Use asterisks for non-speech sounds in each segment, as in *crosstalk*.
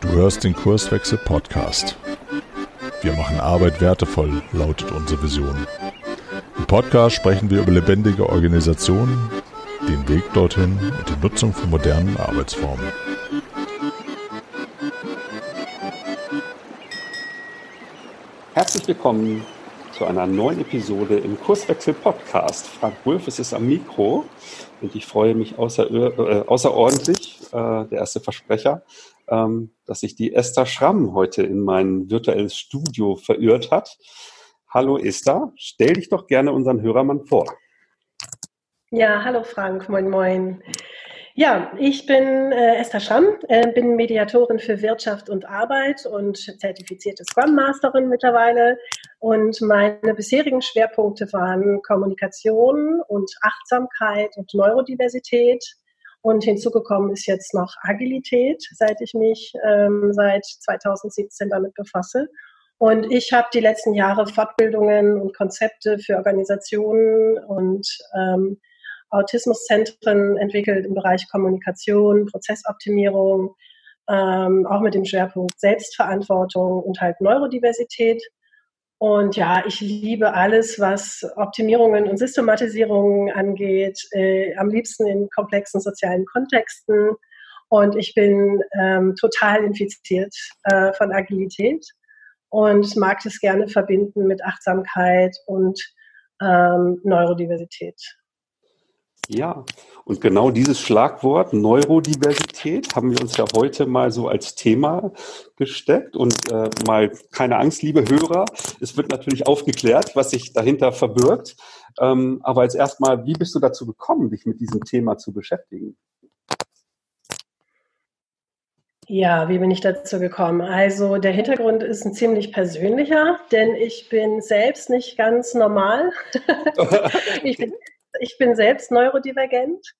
Du hörst den Kurswechsel Podcast. Wir machen Arbeit wertevoll, lautet unsere Vision. Im Podcast sprechen wir über lebendige Organisationen, den Weg dorthin und die Nutzung von modernen Arbeitsformen. Herzlich willkommen zu einer neuen Episode im Kurswechsel Podcast. Frank Wulff ist am Mikro und ich freue mich außer, äh, außerordentlich, äh, der erste Versprecher, ähm, dass sich die Esther Schramm heute in mein virtuelles Studio verirrt hat. Hallo Esther, stell dich doch gerne unseren Hörermann vor. Ja, hallo Frank, moin moin. Ja, ich bin äh, Esther Schramm, äh, bin Mediatorin für Wirtschaft und Arbeit und zertifizierte Scrum Masterin mittlerweile. Und meine bisherigen Schwerpunkte waren Kommunikation und Achtsamkeit und Neurodiversität. Und hinzugekommen ist jetzt noch Agilität, seit ich mich ähm, seit 2017 damit befasse. Und ich habe die letzten Jahre Fortbildungen und Konzepte für Organisationen und ähm, Autismuszentren entwickelt im Bereich Kommunikation, Prozessoptimierung, ähm, auch mit dem Schwerpunkt Selbstverantwortung und halt Neurodiversität. Und ja, ich liebe alles, was Optimierungen und Systematisierungen angeht, äh, am liebsten in komplexen sozialen Kontexten. Und ich bin ähm, total infiziert äh, von Agilität und mag das gerne verbinden mit Achtsamkeit und ähm, Neurodiversität. Ja, und genau dieses Schlagwort Neurodiversität haben wir uns ja heute mal so als Thema gesteckt und äh, mal keine Angst, liebe Hörer, es wird natürlich aufgeklärt, was sich dahinter verbirgt. Ähm, aber als erstmal, wie bist du dazu gekommen, dich mit diesem Thema zu beschäftigen? Ja, wie bin ich dazu gekommen? Also der Hintergrund ist ein ziemlich persönlicher, denn ich bin selbst nicht ganz normal. *laughs* ich bin ich bin selbst neurodivergent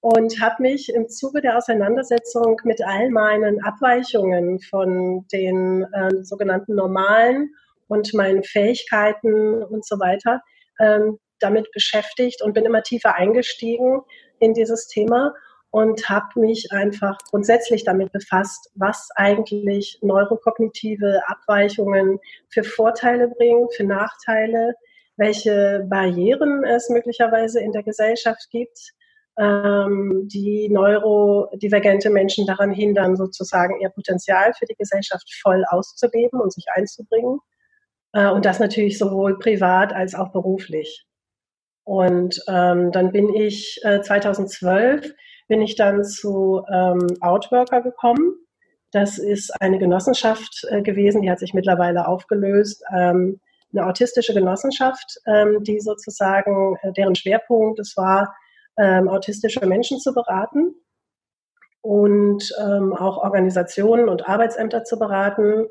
und habe mich im Zuge der Auseinandersetzung mit all meinen Abweichungen von den äh, sogenannten normalen und meinen Fähigkeiten und so weiter ähm, damit beschäftigt und bin immer tiefer eingestiegen in dieses Thema und habe mich einfach grundsätzlich damit befasst, was eigentlich neurokognitive Abweichungen für Vorteile bringen, für Nachteile, welche Barrieren es möglicherweise in der Gesellschaft gibt, ähm, die neurodivergente Menschen daran hindern, sozusagen ihr Potenzial für die Gesellschaft voll auszuleben und sich einzubringen. Äh, und das natürlich sowohl privat als auch beruflich. Und ähm, dann bin ich äh, 2012 bin ich dann zu ähm, Outworker gekommen. Das ist eine Genossenschaft äh, gewesen, die hat sich mittlerweile aufgelöst. Ähm, eine autistische Genossenschaft, ähm, die sozusagen, äh, deren Schwerpunkt es war, ähm, autistische Menschen zu beraten und ähm, auch Organisationen und Arbeitsämter zu beraten.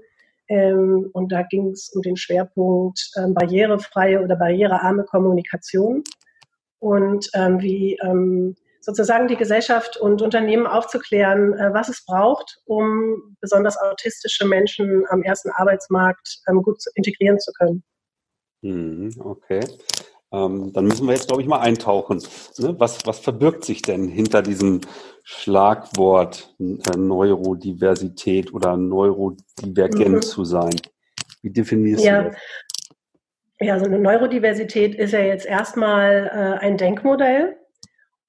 Ähm, und da ging es um den Schwerpunkt ähm, barrierefreie oder barrierearme Kommunikation und ähm, wie sozusagen die Gesellschaft und Unternehmen aufzuklären, äh, was es braucht, um besonders autistische Menschen am ersten Arbeitsmarkt ähm, gut integrieren zu können. Mhm, okay. Ähm, dann müssen wir jetzt, glaube ich, mal eintauchen. Ne? Was, was verbirgt sich denn hinter diesem Schlagwort äh, Neurodiversität oder neurodivergent mhm. zu sein? Wie definierst ja. du das? Ja, so eine Neurodiversität ist ja jetzt erstmal äh, ein Denkmodell,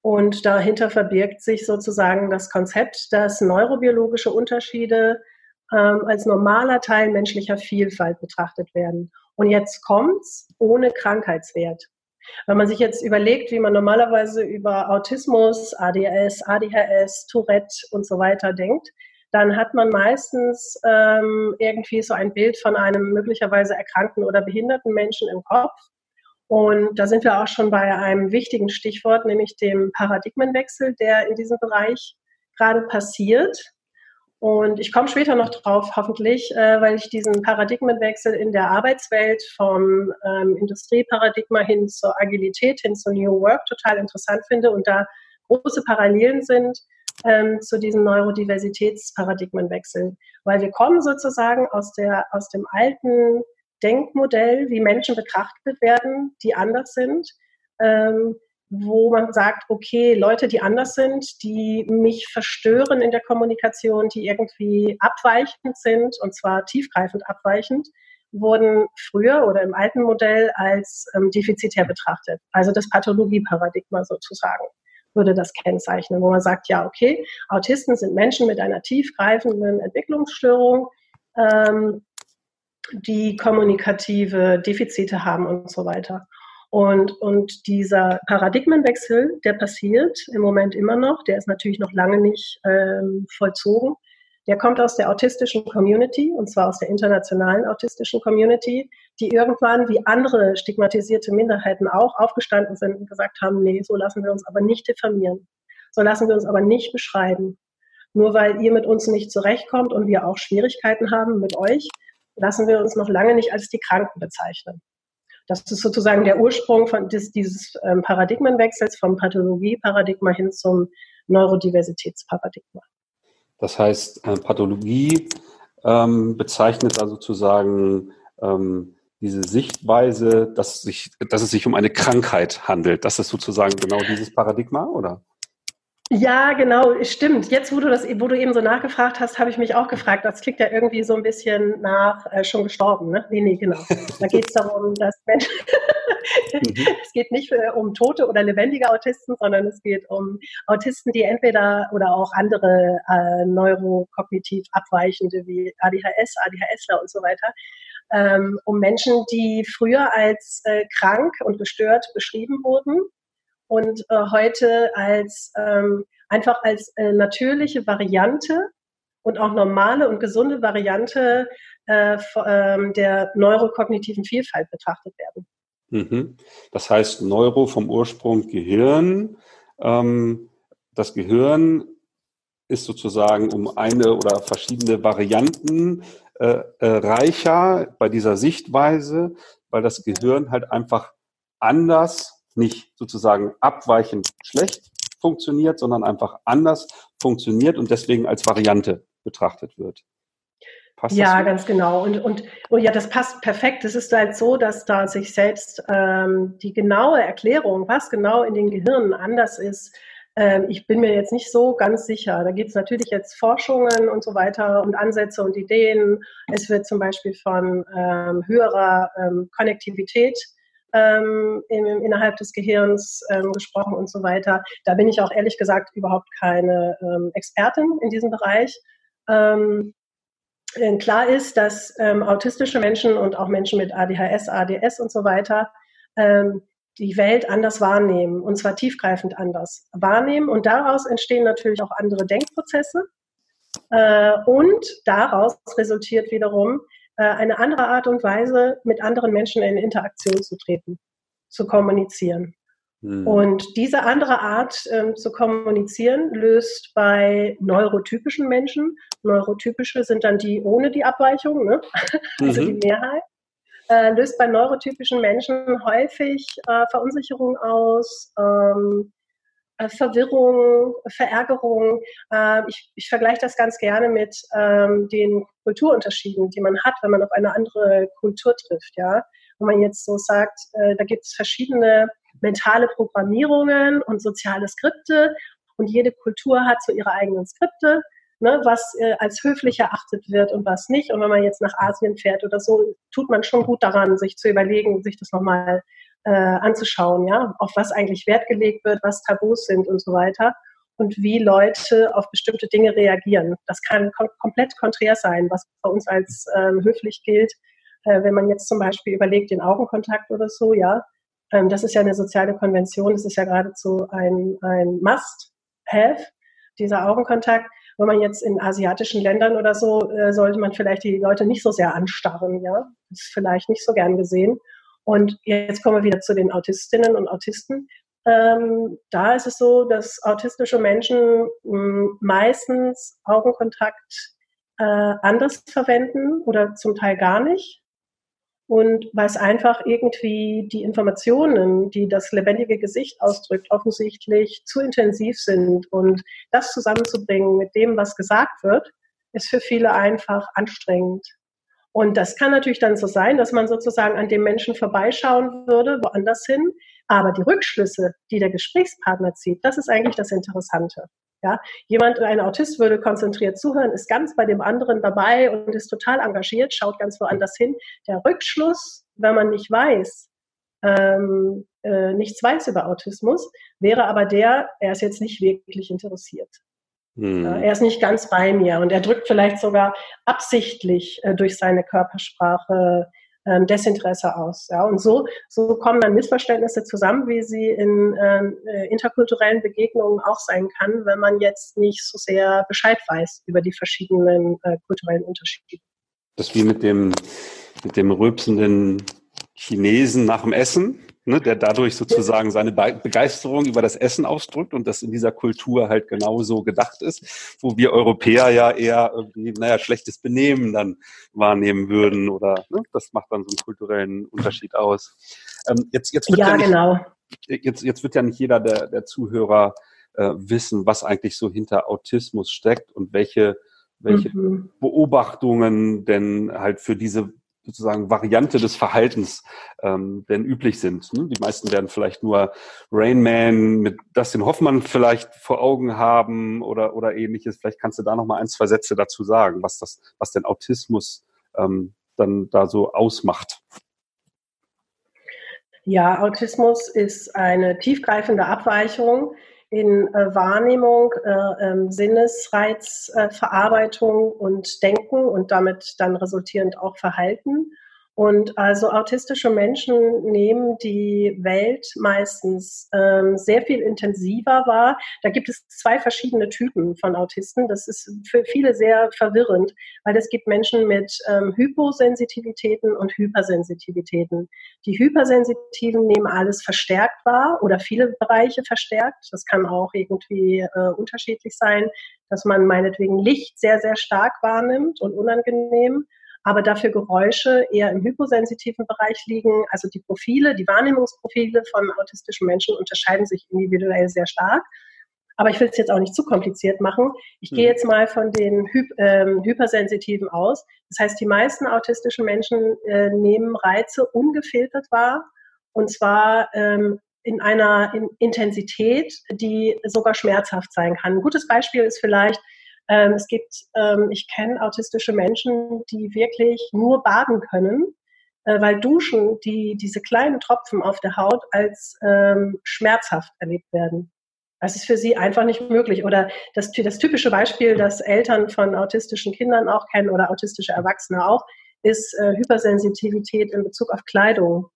und dahinter verbirgt sich sozusagen das Konzept, dass neurobiologische Unterschiede ähm, als normaler Teil menschlicher Vielfalt betrachtet werden. Und jetzt kommt's ohne Krankheitswert. Wenn man sich jetzt überlegt, wie man normalerweise über Autismus, ADS, ADHS, Tourette und so weiter denkt, dann hat man meistens ähm, irgendwie so ein Bild von einem möglicherweise erkrankten oder behinderten Menschen im Kopf. Und da sind wir auch schon bei einem wichtigen Stichwort, nämlich dem Paradigmenwechsel, der in diesem Bereich gerade passiert. Und ich komme später noch drauf, hoffentlich, äh, weil ich diesen Paradigmenwechsel in der Arbeitswelt vom ähm, Industrieparadigma hin zur Agilität, hin zu New Work total interessant finde und da große Parallelen sind ähm, zu diesem Neurodiversitätsparadigmenwechsel. Weil wir kommen sozusagen aus, der, aus dem alten Denkmodell, wie Menschen betrachtet werden, die anders sind, ähm, wo man sagt, okay, Leute, die anders sind, die mich verstören in der Kommunikation, die irgendwie abweichend sind, und zwar tiefgreifend abweichend, wurden früher oder im alten Modell als ähm, defizitär betrachtet. Also das Pathologieparadigma sozusagen würde das kennzeichnen, wo man sagt, ja, okay, Autisten sind Menschen mit einer tiefgreifenden Entwicklungsstörung, ähm, die kommunikative Defizite haben und so weiter. Und, und dieser Paradigmenwechsel, der passiert im Moment immer noch, der ist natürlich noch lange nicht ähm, vollzogen. Der kommt aus der autistischen Community, und zwar aus der internationalen autistischen Community, die irgendwann wie andere stigmatisierte Minderheiten auch aufgestanden sind und gesagt haben, nee, so lassen wir uns aber nicht diffamieren. So lassen wir uns aber nicht beschreiben. Nur weil ihr mit uns nicht zurechtkommt und wir auch Schwierigkeiten haben mit euch, lassen wir uns noch lange nicht als die Kranken bezeichnen. Das ist sozusagen der Ursprung von des, dieses ähm, Paradigmenwechsels vom Pathologie-Paradigma hin zum Neurodiversitätsparadigma. Das heißt, äh, Pathologie ähm, bezeichnet also sozusagen ähm, diese Sichtweise, dass, sich, dass es sich um eine Krankheit handelt. Das ist sozusagen genau dieses Paradigma, oder? Ja, genau, stimmt. Jetzt, wo du das, wo du eben so nachgefragt hast, habe ich mich auch gefragt. Das klingt ja irgendwie so ein bisschen nach äh, schon gestorben, ne? Nee, nee, genau. Da geht es darum, dass Menschen, mhm. *laughs* es geht nicht für, um tote oder lebendige Autisten, sondern es geht um Autisten, die entweder oder auch andere äh, neurokognitiv abweichende wie ADHS, ADHSler und so weiter, ähm, um Menschen, die früher als äh, krank und gestört beschrieben wurden und äh, heute als ähm, einfach als äh, natürliche Variante und auch normale und gesunde Variante äh, ähm, der neurokognitiven Vielfalt betrachtet werden. Mhm. Das heißt, Neuro vom Ursprung Gehirn. Ähm, das Gehirn ist sozusagen um eine oder verschiedene Varianten äh, äh, reicher bei dieser Sichtweise, weil das Gehirn halt einfach anders nicht sozusagen abweichend schlecht funktioniert, sondern einfach anders funktioniert und deswegen als Variante betrachtet wird. Passt ja, ganz genau. Und, und, und ja, das passt perfekt. Es ist halt so, dass da sich selbst ähm, die genaue Erklärung, was genau in den Gehirnen anders ist, ähm, ich bin mir jetzt nicht so ganz sicher. Da gibt es natürlich jetzt Forschungen und so weiter und Ansätze und Ideen. Es wird zum Beispiel von ähm, höherer ähm, Konnektivität ähm, in, innerhalb des Gehirns ähm, gesprochen und so weiter. Da bin ich auch ehrlich gesagt überhaupt keine ähm, Expertin in diesem Bereich. Ähm, klar ist, dass ähm, autistische Menschen und auch Menschen mit ADHS, ADS und so weiter ähm, die Welt anders wahrnehmen und zwar tiefgreifend anders wahrnehmen und daraus entstehen natürlich auch andere Denkprozesse äh, und daraus resultiert wiederum eine andere Art und Weise, mit anderen Menschen in Interaktion zu treten, zu kommunizieren. Hm. Und diese andere Art ähm, zu kommunizieren löst bei neurotypischen Menschen, neurotypische sind dann die ohne die Abweichung, ne? *laughs* also mhm. die Mehrheit, äh, löst bei neurotypischen Menschen häufig äh, Verunsicherung aus, ähm, äh, Verwirrung, Verärgerung. Ähm, ich, ich vergleiche das ganz gerne mit ähm, den Kulturunterschieden, die man hat, wenn man auf eine andere Kultur trifft. Ja, wo man jetzt so sagt, äh, da gibt es verschiedene mentale Programmierungen und soziale Skripte und jede Kultur hat so ihre eigenen Skripte. Ne, was äh, als höflich erachtet wird und was nicht. Und wenn man jetzt nach Asien fährt oder so, tut man schon gut daran, sich zu überlegen, sich das nochmal äh, anzuschauen, ja, auf was eigentlich Wert gelegt wird, was Tabus sind und so weiter und wie Leute auf bestimmte Dinge reagieren. Das kann kom komplett konträr sein, was bei uns als ähm, höflich gilt. Äh, wenn man jetzt zum Beispiel überlegt, den Augenkontakt oder so, ja, ähm, das ist ja eine soziale Konvention, das ist ja geradezu ein, ein Must-Have, dieser Augenkontakt. Wenn man jetzt in asiatischen Ländern oder so, äh, sollte man vielleicht die Leute nicht so sehr anstarren, ja. Das ist vielleicht nicht so gern gesehen. Und jetzt kommen wir wieder zu den Autistinnen und Autisten. Ähm, da ist es so, dass autistische Menschen mh, hm, meistens Augenkontakt äh, anders verwenden oder zum Teil gar nicht. Und weil es einfach irgendwie die Informationen, die das lebendige Gesicht ausdrückt, offensichtlich zu intensiv sind. Und das zusammenzubringen mit dem, was gesagt wird, ist für viele einfach anstrengend. Und das kann natürlich dann so sein, dass man sozusagen an dem Menschen vorbeischauen würde, woanders hin, Aber die Rückschlüsse, die der Gesprächspartner zieht, das ist eigentlich das Interessante. Ja, jemand, ein Autist würde konzentriert zuhören, ist ganz bei dem anderen dabei und ist total engagiert, schaut ganz woanders hin. Der Rückschluss, wenn man nicht weiß, ähm, äh, nichts weiß über Autismus, wäre aber der, er ist jetzt nicht wirklich interessiert. Hm. Er ist nicht ganz bei mir und er drückt vielleicht sogar absichtlich äh, durch seine Körpersprache ähm, Desinteresse aus. Ja? Und so, so kommen dann Missverständnisse zusammen, wie sie in ähm, äh, interkulturellen Begegnungen auch sein kann, wenn man jetzt nicht so sehr Bescheid weiß über die verschiedenen äh, kulturellen Unterschiede. Das wie mit dem, mit dem rülpsenden Chinesen nach dem Essen ne, der dadurch sozusagen seine Begeisterung über das Essen ausdrückt und das in dieser Kultur halt genauso gedacht ist, wo wir Europäer ja eher irgendwie, naja, schlechtes Benehmen dann wahrnehmen würden oder ne, das macht dann so einen kulturellen Unterschied aus. Ähm, jetzt, jetzt wird ja, ja nicht, genau. Jetzt, jetzt wird ja nicht jeder der, der Zuhörer äh, wissen, was eigentlich so hinter Autismus steckt und welche welche mhm. Beobachtungen denn halt für diese sozusagen Variante des Verhaltens ähm, denn üblich sind. Ne? Die meisten werden vielleicht nur Rain Man mit Dustin Hoffmann vielleicht vor Augen haben oder, oder ähnliches. Vielleicht kannst du da noch mal ein, zwei Sätze dazu sagen, was das, was denn Autismus ähm, dann da so ausmacht. Ja, Autismus ist eine tiefgreifende Abweichung in äh, Wahrnehmung, äh, ähm, Sinnesreizverarbeitung äh, und Denken und damit dann resultierend auch Verhalten. Und also autistische Menschen nehmen die Welt meistens ähm, sehr viel intensiver wahr. Da gibt es zwei verschiedene Typen von Autisten. Das ist für viele sehr verwirrend, weil es gibt Menschen mit ähm, Hyposensitivitäten und Hypersensitivitäten. Die Hypersensitiven nehmen alles verstärkt wahr oder viele Bereiche verstärkt. Das kann auch irgendwie äh, unterschiedlich sein, dass man meinetwegen Licht sehr, sehr stark wahrnimmt und unangenehm aber dafür Geräusche eher im hyposensitiven Bereich liegen. Also die Profile, die Wahrnehmungsprofile von autistischen Menschen unterscheiden sich individuell sehr stark. Aber ich will es jetzt auch nicht zu kompliziert machen. Ich gehe mhm. jetzt mal von den Hy ähm, Hypersensitiven aus. Das heißt, die meisten autistischen Menschen äh, nehmen Reize ungefiltert wahr. Und zwar ähm, in einer in Intensität, die sogar schmerzhaft sein kann. Ein gutes Beispiel ist vielleicht, ähm, es gibt, ähm, ich kenne autistische Menschen, die wirklich nur baden können, äh, weil Duschen, die diese kleinen Tropfen auf der Haut als ähm, schmerzhaft erlebt werden. Das ist für sie einfach nicht möglich. Oder das, das typische Beispiel, das Eltern von autistischen Kindern auch kennen oder autistische Erwachsene auch, ist äh, Hypersensitivität in Bezug auf Kleidung.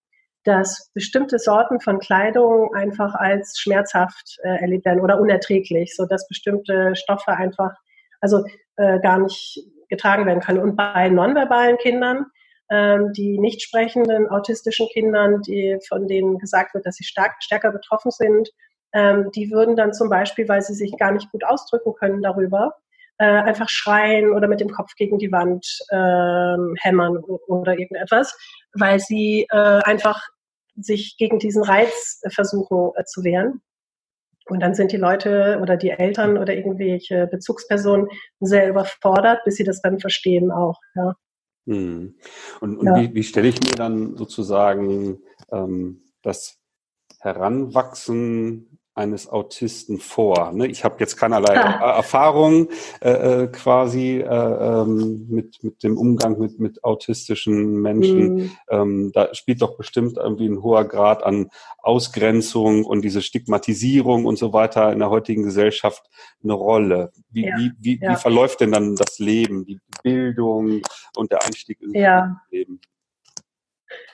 Dass bestimmte Sorten von Kleidung einfach als schmerzhaft äh, erlebt werden oder unerträglich, so dass bestimmte Stoffe einfach also äh, gar nicht getragen werden können. Und bei nonverbalen Kindern, ähm, die nicht sprechenden autistischen Kindern, die, von denen gesagt wird, dass sie stark, stärker betroffen sind, ähm, die würden dann zum Beispiel, weil sie sich gar nicht gut ausdrücken können darüber, äh, einfach schreien oder mit dem Kopf gegen die Wand äh, hämmern oder irgendetwas, weil sie äh, einfach sich gegen diesen Reiz versuchen äh, zu wehren. Und dann sind die Leute oder die Eltern oder irgendwelche Bezugspersonen sehr überfordert, bis sie das dann verstehen auch. Ja. Hm. Und, und ja. wie, wie stelle ich mir dann sozusagen ähm, das Heranwachsen eines Autisten vor. Ne? Ich habe jetzt keinerlei ah. Erfahrung äh, äh, quasi äh, ähm, mit, mit dem Umgang mit, mit autistischen Menschen. Mhm. Ähm, da spielt doch bestimmt irgendwie ein hoher Grad an Ausgrenzung und diese Stigmatisierung und so weiter in der heutigen Gesellschaft eine Rolle. Wie, ja. wie, wie, ja. wie verläuft denn dann das Leben, die Bildung und der Einstieg ins ja. Leben?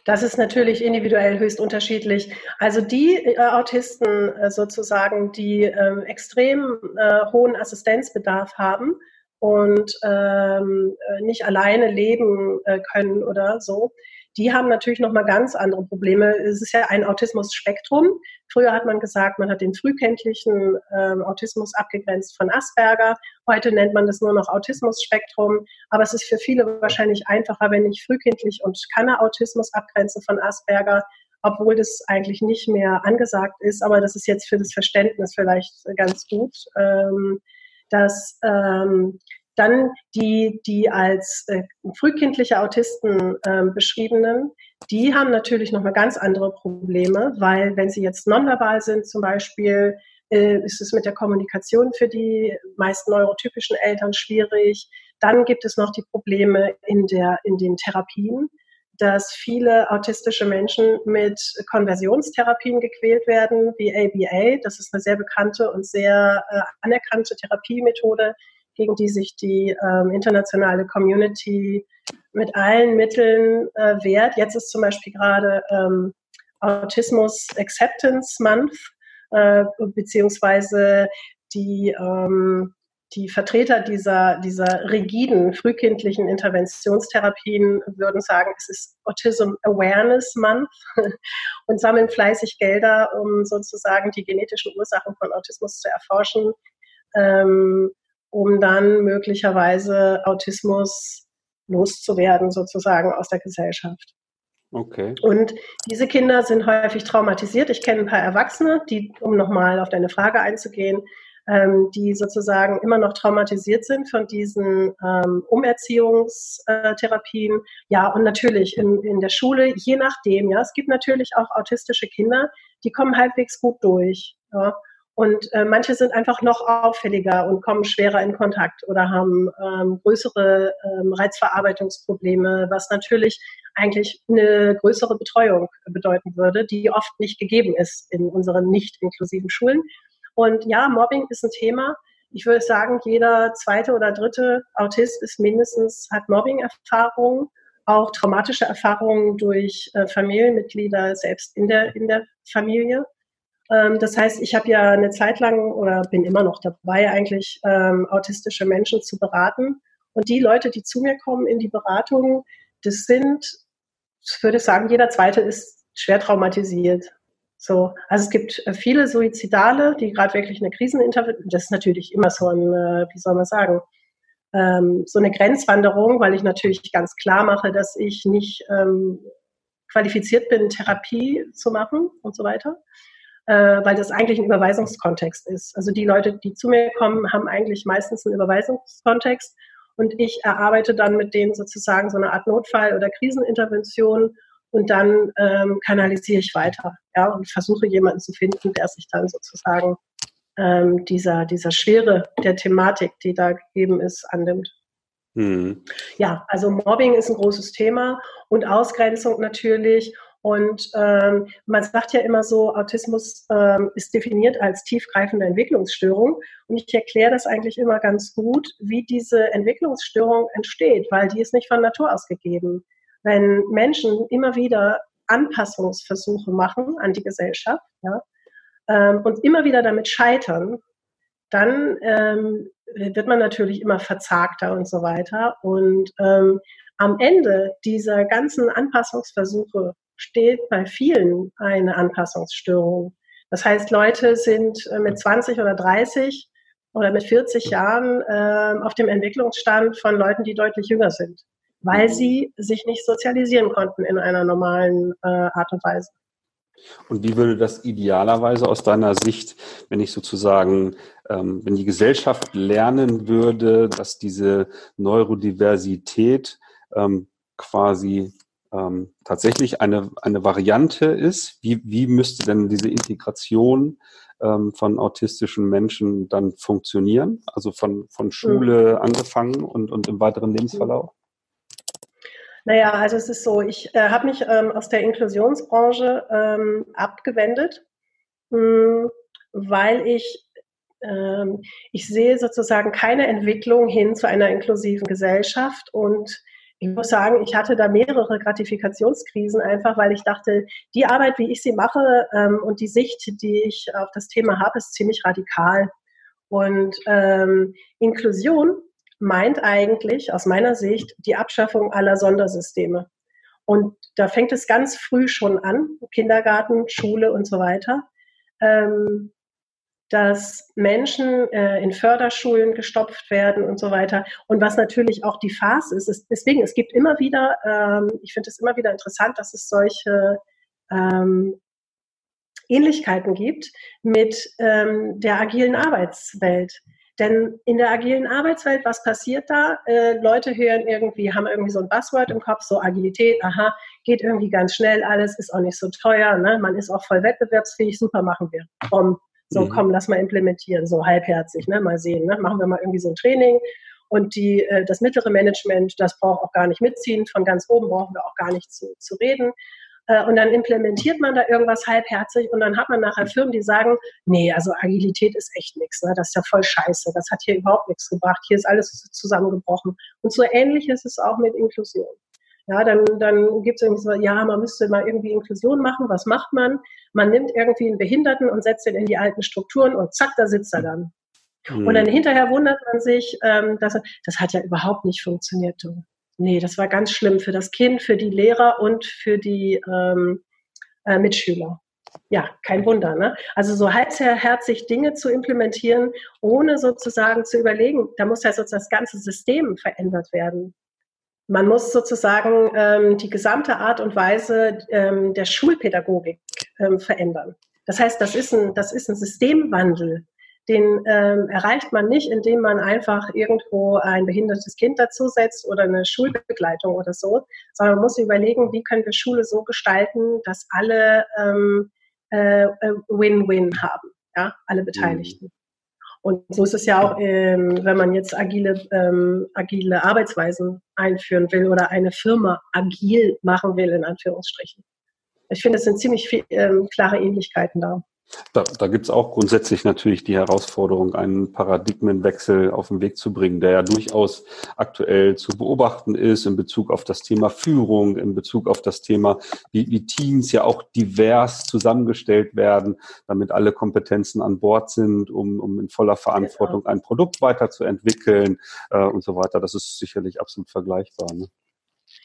Das ist natürlich individuell höchst unterschiedlich. Also die äh, Autisten äh, sozusagen, die äh, extrem äh, hohen Assistenzbedarf haben und ähm, äh, nicht alleine leben äh, können oder so, die haben natürlich nochmal ganz andere Probleme. Es ist ja ein Autismus-Spektrum. Früher hat man gesagt, man hat den frühkindlichen ähm, Autismus abgegrenzt von Asperger. Heute nennt man das nur noch Autismus-Spektrum. Aber es ist für viele wahrscheinlich einfacher, wenn ich frühkindlich und Kanner-Autismus abgrenze von Asperger, obwohl das eigentlich nicht mehr angesagt ist. Aber das ist jetzt für das Verständnis vielleicht ganz gut, ähm, dass ähm, Dann die, die als äh, frühkindliche Autisten äh, beschriebenen, die haben natürlich noch mal ganz andere Probleme, weil wenn sie jetzt nonverbal sind zum Beispiel, äh, ist es mit der Kommunikation für die meisten neurotypischen Eltern schwierig. Dann gibt es noch die Probleme in, der, in den Therapien, dass viele autistische Menschen mit Konversionstherapien gequält werden, wie ABA. Das ist eine sehr bekannte und sehr äh, anerkannte Therapiemethode, gegen die sich die ähm, internationale Community mit allen Mitteln äh, wehrt. Jetzt ist zum Beispiel gerade ähm, Autismus Acceptance Month, äh, beziehungsweise die, ähm, die Vertreter dieser, dieser rigiden frühkindlichen Interventionstherapien würden sagen, es ist Autism Awareness Month *laughs* und sammeln fleißig Gelder, um sozusagen die genetischen Ursachen von Autismus zu erforschen, ähm, um dann möglicherweise Autismus loszuwerden, sozusagen aus der Gesellschaft. Okay. Und diese Kinder sind häufig traumatisiert. Ich kenne ein paar Erwachsene, die, um nochmal auf deine Frage einzugehen, ähm, die sozusagen immer noch traumatisiert sind von diesen ähm, Umerziehungstherapien. Ja, und natürlich in, in der Schule, je nachdem, ja, es gibt natürlich auch autistische Kinder, die kommen halbwegs gut durch. Ja. Und äh, manche sind einfach noch auffälliger und kommen schwerer in Kontakt oder haben ähm, größere ähm, Reizverarbeitungsprobleme, was natürlich eigentlich eine größere Betreuung bedeuten würde, die oft nicht gegeben ist in unseren nicht inklusiven Schulen. Und ja, Mobbing ist ein Thema. Ich würde sagen, jeder zweite oder dritte Autist ist mindestens, hat Mobbing-Erfahrungen, auch traumatische Erfahrungen durch äh, Familienmitglieder selbst in der, in der Familie. Ähm, das heißt, ich habe ja eine Zeit lang oder bin immer noch dabei, eigentlich ähm, autistische Menschen zu beraten. Und die Leute, die zu mir kommen in die Beratung, das sind, ich würde sagen, jeder zweite ist schwer traumatisiert. So, also es gibt äh, viele Suizidale, die gerade wirklich eine Krisenintervention, das ist natürlich immer so ein, äh, wie soll man sagen, ähm, so eine Grenzwanderung, weil ich natürlich ganz klar mache, dass ich nicht ähm, qualifiziert bin, Therapie zu machen und so weiter äh, weil das eigentlich ein Überweisungskontext ist. Also die Leute, die zu mir kommen, haben eigentlich meistens einen Überweisungskontext und ich erarbeite dann mit denen sozusagen so eine Art Notfall- oder Krisenintervention und dann ähm, kanalisiere ich weiter ja, und versuche jemanden zu finden, der sich dann sozusagen ähm, dieser, dieser Schwere der Thematik, die da gegeben ist, annimmt. Mhm. Ja, also Mobbing ist ein großes Thema und Ausgrenzung natürlich. Und ähm, man sagt ja immer so, Autismus ähm, ist definiert als tiefgreifende Entwicklungsstörung. Und ich erkläre das eigentlich immer ganz gut, wie diese Entwicklungsstörung entsteht, weil die ist nicht von Natur aus gegeben. Wenn Menschen immer wieder Anpassungsversuche machen an die Gesellschaft ja, ähm, und immer wieder damit scheitern, dann ähm, wird man natürlich immer verzagter und so weiter. Und ähm, am Ende dieser ganzen Anpassungsversuche steht bei vielen eine Anpassungsstörung. Das heißt, Leute sind äh, mit 20 oder 30 oder mit 40 Jahren äh, auf dem Entwicklungsstand von Leuten, die deutlich jünger sind, weil sie sich nicht sozialisieren konnten in einer normalen äh, Art und Weise. Und wie würde das idealerweise aus deiner Sicht, wenn ich sozusagen, ähm, wenn die Gesellschaft lernen würde, dass diese Neurodiversität ähm, quasi ähm, tatsächlich eine, eine Variante ist, wie, wie müsste denn diese Integration ähm, von autistischen Menschen dann funktionieren? Also von, von Schule mhm. angefangen und, und im weiteren Lebensverlauf? Naja, also es ist so, ich äh, habe mich ähm, aus der Inklusionsbranche ähm, abgewendet, mh, hm, weil ich, ähm, ich sehe sozusagen keine Entwicklung hin zu einer inklusiven Gesellschaft und ich muss sagen, ich hatte da mehrere Gratifikationskrisen einfach, weil ich dachte, die Arbeit, wie ich sie mache ähm, und die Sicht, die ich auf das Thema habe, ist ziemlich radikal. Und ähm, Inklusion meint eigentlich aus meiner Sicht die Abschaffung aller Sondersysteme. Und da fängt es ganz früh schon an, Kindergarten, Schule und so weiter. Ähm, dass Menschen äh, in Förderschulen gestopft werden und so weiter. Und was natürlich auch die Farce ist, ist deswegen, es gibt immer wieder, ähm, ich finde es immer wieder interessant, dass es solche ähm, Ähnlichkeiten gibt mit ähm, der agilen Arbeitswelt. Denn in der agilen Arbeitswelt, was passiert da? Äh, Leute hören irgendwie, haben irgendwie so ein Buzzword im Kopf, so Agilität, aha, geht irgendwie ganz schnell, alles ist auch nicht so teuer, ne? man ist auch voll wettbewerbsfähig, super machen wir. Komm, so mhm. komm, lass mal implementieren, so halbherzig, ne? mal sehen, ne? machen wir mal irgendwie so ein Training. Und die, äh, das mittlere Management, das braucht auch gar nicht mitziehen, von ganz oben brauchen wir auch gar nicht zu, zu reden. Äh, und dann implementiert man da irgendwas halbherzig und dann hat man nachher Firmen, die sagen, nee, also Agilität ist echt nichts, ne? das ist ja voll scheiße, das hat hier überhaupt nichts gebracht, hier ist alles zusammengebrochen. Und so ähnlich ist es auch mit Inklusion. Ja, dann, dann gibt es irgendwie so, ja, man müsste mal irgendwie Inklusion machen. Was macht man? Man nimmt irgendwie einen Behinderten und setzt ihn in die alten Strukturen und zack, da sitzt er dann. Mhm. Und dann hinterher wundert man sich, ähm, dass das hat ja überhaupt nicht funktioniert. Du. Nee, das war ganz schlimm für das Kind, für die Lehrer und für die ähm, äh, Mitschüler. Ja, kein Wunder. Ne? Also so halbherzig Dinge zu implementieren, ohne sozusagen zu überlegen, da muss ja sozusagen das ganze System verändert werden. Man muss sozusagen ähm, die gesamte Art und Weise ähm, der Schulpädagogik ähm, verändern. Das heißt, das ist ein, das ist ein Systemwandel, den ähm, erreicht man nicht, indem man einfach irgendwo ein behindertes Kind dazusetzt oder eine Schulbegleitung oder so, sondern man muss überlegen, wie können wir Schule so gestalten, dass alle ähm, äh, äh, Win-Win haben, ja, alle Beteiligten. Und so ist es ja auch, ähm, wenn man jetzt agile, ähm, agile Arbeitsweisen einführen will oder eine Firma agil machen will, in Anführungsstrichen. Ich finde, es sind ziemlich viel, ähm, klare Ähnlichkeiten da. Da, da gibt es auch grundsätzlich natürlich die Herausforderung, einen Paradigmenwechsel auf den Weg zu bringen, der ja durchaus aktuell zu beobachten ist in Bezug auf das Thema Führung, in Bezug auf das Thema, wie, wie Teams ja auch divers zusammengestellt werden, damit alle Kompetenzen an Bord sind, um, um in voller Verantwortung genau. ein Produkt weiterzuentwickeln äh, und so weiter. Das ist sicherlich absolut vergleichbar. Ne?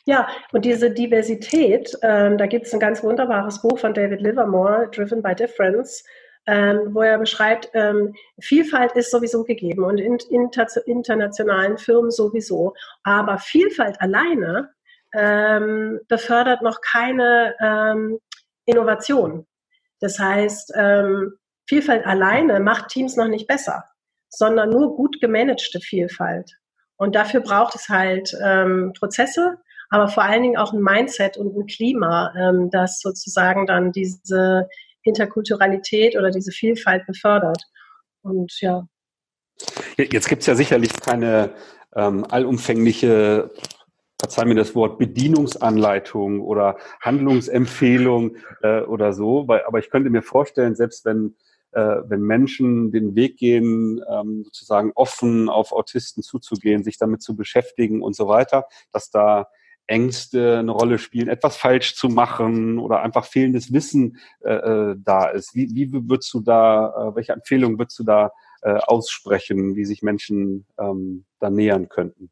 Ja, und diese Diversität, ähm, da gibt es ein ganz wunderbares Buch von David Livermore, Driven by Difference, ähm, wo er beschreibt, ähm, Vielfalt ist sowieso gegeben und in inter internationalen Firmen sowieso. Aber Vielfalt alleine ähm, befördert noch keine ähm, Innovation. Das heißt, ähm, Vielfalt alleine macht Teams noch nicht besser, sondern nur gut gemanagte Vielfalt. Und dafür braucht es halt ähm, Prozesse, aber vor allen Dingen auch ein Mindset und ein Klima, ähm, das sozusagen dann diese Interkulturalität oder diese Vielfalt befördert. Und ja. Jetzt gibt es ja sicherlich keine ähm, allumfängliche verzeih mir das Wort, Bedienungsanleitung oder Handlungsempfehlung äh, oder so, weil, aber ich könnte mir vorstellen, selbst wenn, äh, wenn Menschen den Weg gehen, ähm, sozusagen offen auf Autisten zuzugehen, sich damit zu beschäftigen und so weiter, dass da Ängste eine Rolle spielen, etwas falsch zu machen oder einfach fehlendes Wissen äh, äh, da ist. Wie, wie würdest du da, äh, welche Empfehlungen würdest du da äh, aussprechen, wie sich Menschen ähm, da nähern könnten?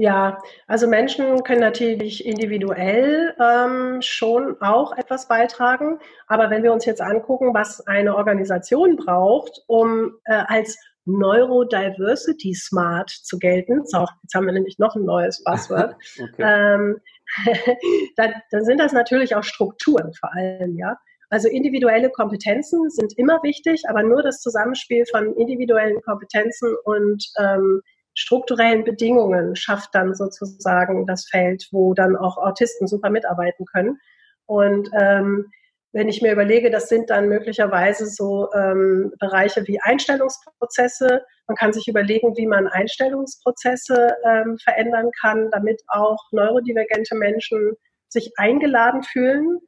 Ja, also Menschen können natürlich individuell ähm, schon auch etwas beitragen. Aber wenn wir uns jetzt angucken, was eine Organisation braucht, um äh, als Neurodiversity Smart zu gelten. So, jetzt haben wir nämlich noch ein neues *laughs* Passwort. ähm, *laughs* dann, dann sind das natürlich auch Strukturen vor allem, ja. Also individuelle Kompetenzen sind immer wichtig, aber nur das Zusammenspiel von individuellen Kompetenzen und ähm, strukturellen Bedingungen schafft dann sozusagen das Feld, wo dann auch Autisten super mitarbeiten können. Und ähm, wenn ich mir überlege, das sind dann möglicherweise so ähm, Bereiche wie Einstellungsprozesse. Man kann sich überlegen, wie man Einstellungsprozesse ähm, verändern kann, damit auch neurodivergente Menschen sich eingeladen fühlen,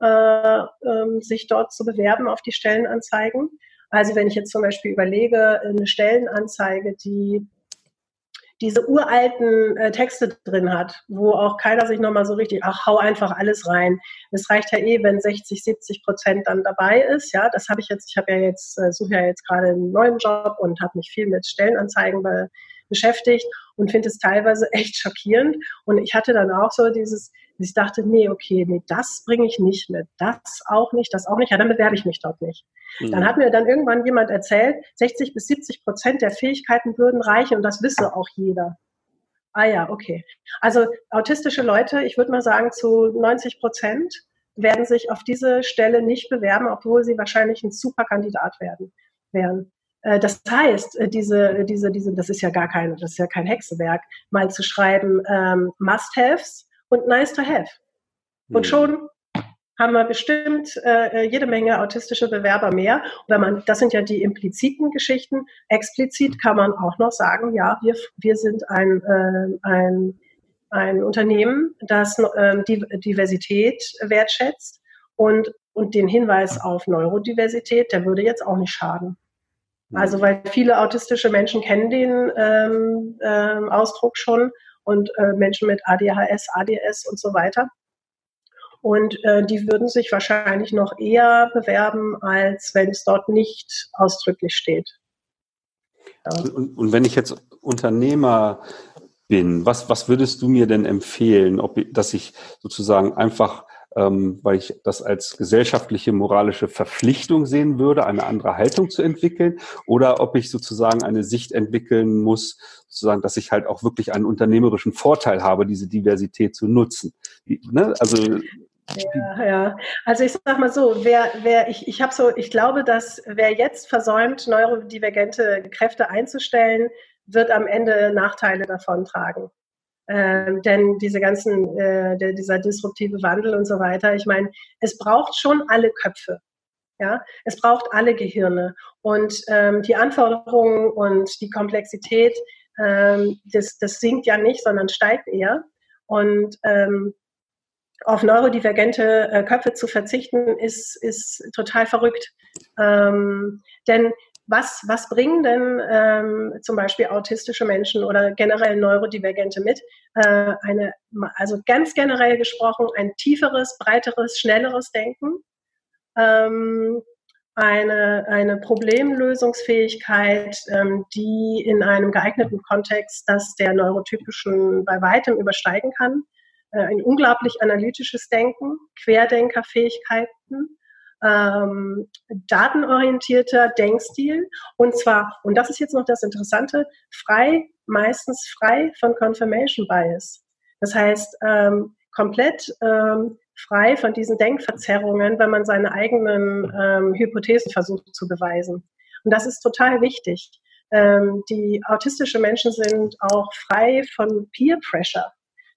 äh, ähm, sich dort zu bewerben auf die Stellenanzeigen. Also wenn ich jetzt zum Beispiel überlege, eine Stellenanzeige, die diese uralten äh, Texte drin hat, wo auch keiner sich nochmal so richtig, ach, hau einfach alles rein. Es reicht ja eh, wenn 60, 70 Prozent dann dabei ist. Ja, das habe ich jetzt, ich habe ja jetzt, äh, suche ja jetzt gerade einen neuen Job und habe mich viel mit Stellenanzeigen be beschäftigt und finde es teilweise *laughs* echt schockierend. Und ich hatte dann auch so dieses, ich dachte, nee, okay, nee, das bringe ich nicht mit, das auch nicht, das auch nicht, ja, dann bewerbe ich mich dort nicht. Mhm. Dann hat mir dann irgendwann jemand erzählt, 60 bis 70 Prozent der Fähigkeiten würden reichen und das wisse auch jeder. Ah ja, okay. Also autistische Leute, ich würde mal sagen, zu 90 Prozent werden sich auf diese Stelle nicht bewerben, obwohl sie wahrscheinlich ein super Kandidat werden, wären. Äh, das heißt, äh, diese, diese, diese, das ist ja gar kein, das ist ja kein Hexenwerk, mal zu schreiben ähm, Must-Haves und Nice-to-Have. Und hm. schon haben wir bestimmt äh, jede Menge autistische Bewerber mehr. Und wenn man, das sind ja die impliziten Geschichten. Explizit kann man auch noch sagen, ja, wir, wir sind ein, äh, ein, ein Unternehmen, das äh, die Diversität wertschätzt und, und den Hinweis auf Neurodiversität, der würde jetzt auch nicht schaden. Also weil viele autistische Menschen kennen den ähm, ähm, Ausdruck schon und äh, Menschen mit ADHS, ADS und so weiter. Und äh, die würden sich wahrscheinlich noch eher bewerben, als wenn es dort nicht ausdrücklich steht. Ja. Und, und, wenn ich jetzt Unternehmer bin, was, was würdest du mir denn empfehlen, ob, dass ich sozusagen einfach ähm, weil ich das als gesellschaftliche, moralische Verpflichtung sehen würde, eine andere Haltung zu entwickeln, oder ob ich sozusagen eine Sicht entwickeln muss, sozusagen, dass ich halt auch wirklich einen unternehmerischen Vorteil habe, diese Diversität zu nutzen. Ne? Also ja, ja. Also ich sag mal so, wer, wer, ich, ich habe so, ich glaube, dass wer jetzt versäumt, neurodivergente Kräfte einzustellen, wird am Ende Nachteile davon tragen. Ähm, denn diese ganzen, äh, der, dieser disruptive Wandel und so weiter, ich meine, es braucht schon alle Köpfe. Ja, es braucht alle Gehirne. Und ähm, die Anforderungen und die Komplexität, ähm, das, das sinkt ja nicht, sondern steigt eher. Und ähm, auf neurodivergente äh, Köpfe zu verzichten, ist, ist total verrückt. Ähm, denn was, was bringen denn ähm, zum Beispiel autistische Menschen oder generell Neurodivergente mit? Äh, eine, also ganz generell gesprochen, ein tieferes, breiteres, schnelleres Denken, ähm, eine, eine Problemlösungsfähigkeit, ähm, die in einem geeigneten Kontext das der neurotypischen bei weitem übersteigen kann, äh, ein unglaublich analytisches Denken, Querdenkerfähigkeiten, ähm, datenorientierter Denkstil und zwar, und das ist jetzt noch das Interessante, frei, meistens frei von Confirmation Bias. Das heißt, ähm, komplett ähm, frei von diesen Denkverzerrungen, wenn man seine eigenen ähm, Hypothesen versucht zu beweisen. Und das ist total wichtig. Ähm, die autistische Menschen sind auch frei von Peer Pressure.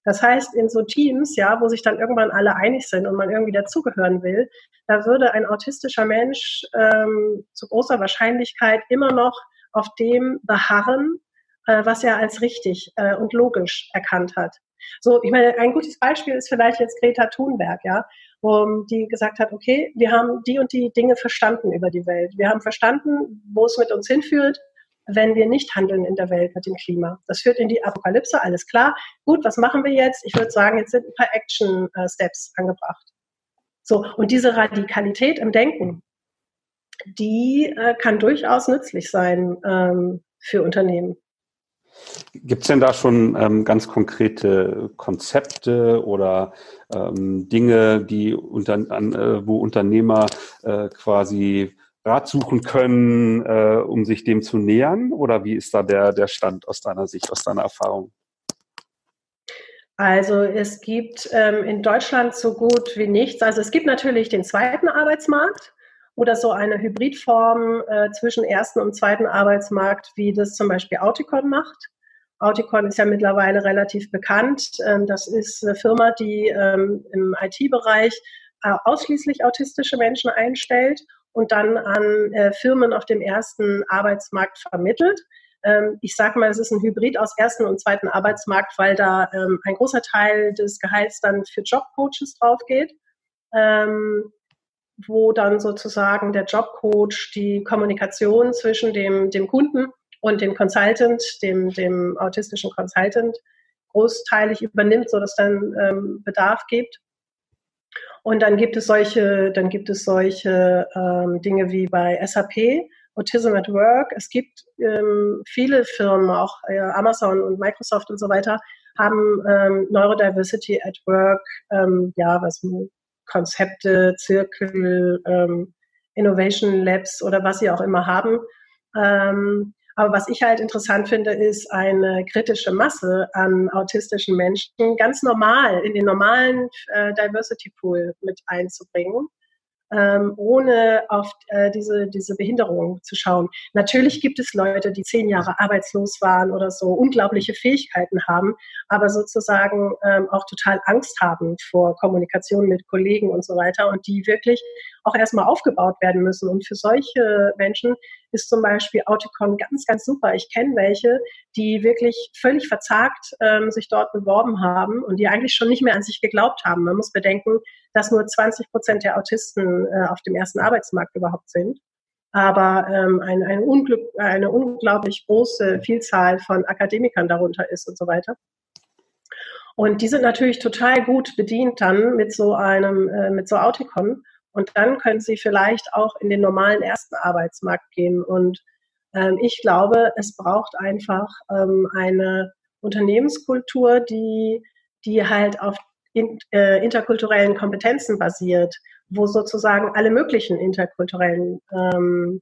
Das heißt, in so Teams, ja, wo sich dann irgendwann alle einig sind und man irgendwie dazugehören will, da würde ein autistischer Mensch ähm, zu großer Wahrscheinlichkeit immer noch auf dem beharren, äh, was er als richtig äh, und logisch erkannt hat. So, ich meine, ein gutes Beispiel ist vielleicht jetzt Greta Thunberg, ja, wo die gesagt hat, okay, wir haben die und die Dinge verstanden über die Welt. Wir haben verstanden, wo es mit uns hinführt wenn wir nicht handeln in der Welt mit dem Klima. Das führt in die Apokalypse, alles klar. Gut, was machen wir jetzt? Ich würde sagen, jetzt sind ein paar Action-Steps angebracht. So, und diese Radikalität im Denken, die äh, kann durchaus nützlich sein ähm, für Unternehmen. Gibt es denn da schon ähm, ganz konkrete Konzepte oder ähm, Dinge, die unter, an, äh, wo Unternehmer äh, quasi Rat suchen können, äh, um sich dem zu nähern? Oder wie ist da der, der Stand aus deiner Sicht, aus deiner Erfahrung? Also es gibt ähm, in Deutschland so gut wie nichts. Also es gibt natürlich den zweiten Arbeitsmarkt oder so eine Hybridform äh, zwischen ersten und zweiten Arbeitsmarkt, wie das zum Beispiel Auticon macht. Auticon ist ja mittlerweile relativ bekannt. Ähm, das ist eine Firma, die ähm, im IT-Bereich äh, ausschließlich autistische Menschen einstellt und dann an äh, Firmen auf dem ersten Arbeitsmarkt vermittelt. Ähm, ich sage mal, es ist ein Hybrid aus ersten und zweiten Arbeitsmarkt, weil da ähm, ein großer Teil des Gehalts dann für Jobcoaches drauf geht, ähm, wo dann sozusagen der Jobcoach die Kommunikation zwischen dem, dem Kunden und dem Consultant, dem, dem autistischen Consultant, großteilig übernimmt, sodass dann ähm, Bedarf gibt. Und dann gibt es solche, dann gibt es solche ähm, Dinge wie bei SAP, Autism at Work. Es gibt ähm, viele Firmen, auch äh, Amazon und Microsoft und so weiter, haben ähm, Neurodiversity at Work, ähm, ja, was Konzepte, Zirkel, ähm, Innovation Labs oder was sie auch immer haben. Ähm, aber was ich halt interessant finde, ist eine kritische Masse an autistischen Menschen ganz normal in den normalen äh, Diversity Pool mit einzubringen. ähm, ohne auf äh, diese, diese Behinderung zu schauen. Natürlich gibt es Leute, die zehn Jahre arbeitslos waren oder so unglaubliche Fähigkeiten haben, aber sozusagen ähm, auch total Angst haben vor Kommunikation mit Kollegen und so weiter und die wirklich auch erstmal aufgebaut werden müssen. Und für solche Menschen ist zum Beispiel Auticon ganz, ganz super. Ich kenne welche, die wirklich völlig verzagt ähm, sich dort beworben haben und die eigentlich schon nicht mehr an sich geglaubt haben. Man muss bedenken, dass nur 20 Prozent der Autisten äh, auf dem ersten Arbeitsmarkt überhaupt sind. Aber ähm, ein, ein Unglück, eine unglaublich große Vielzahl von Akademikern darunter ist und so weiter. Und die sind natürlich total gut bedient dann mit so einem, äh, mit so Auticon. Und dann können sie vielleicht auch in den normalen ersten Arbeitsmarkt gehen. Und ähm, ich glaube, es braucht einfach ähm, eine Unternehmenskultur, die, die halt auf in, äh, interkulturellen Kompetenzen basiert, wo sozusagen alle möglichen interkulturellen ähm,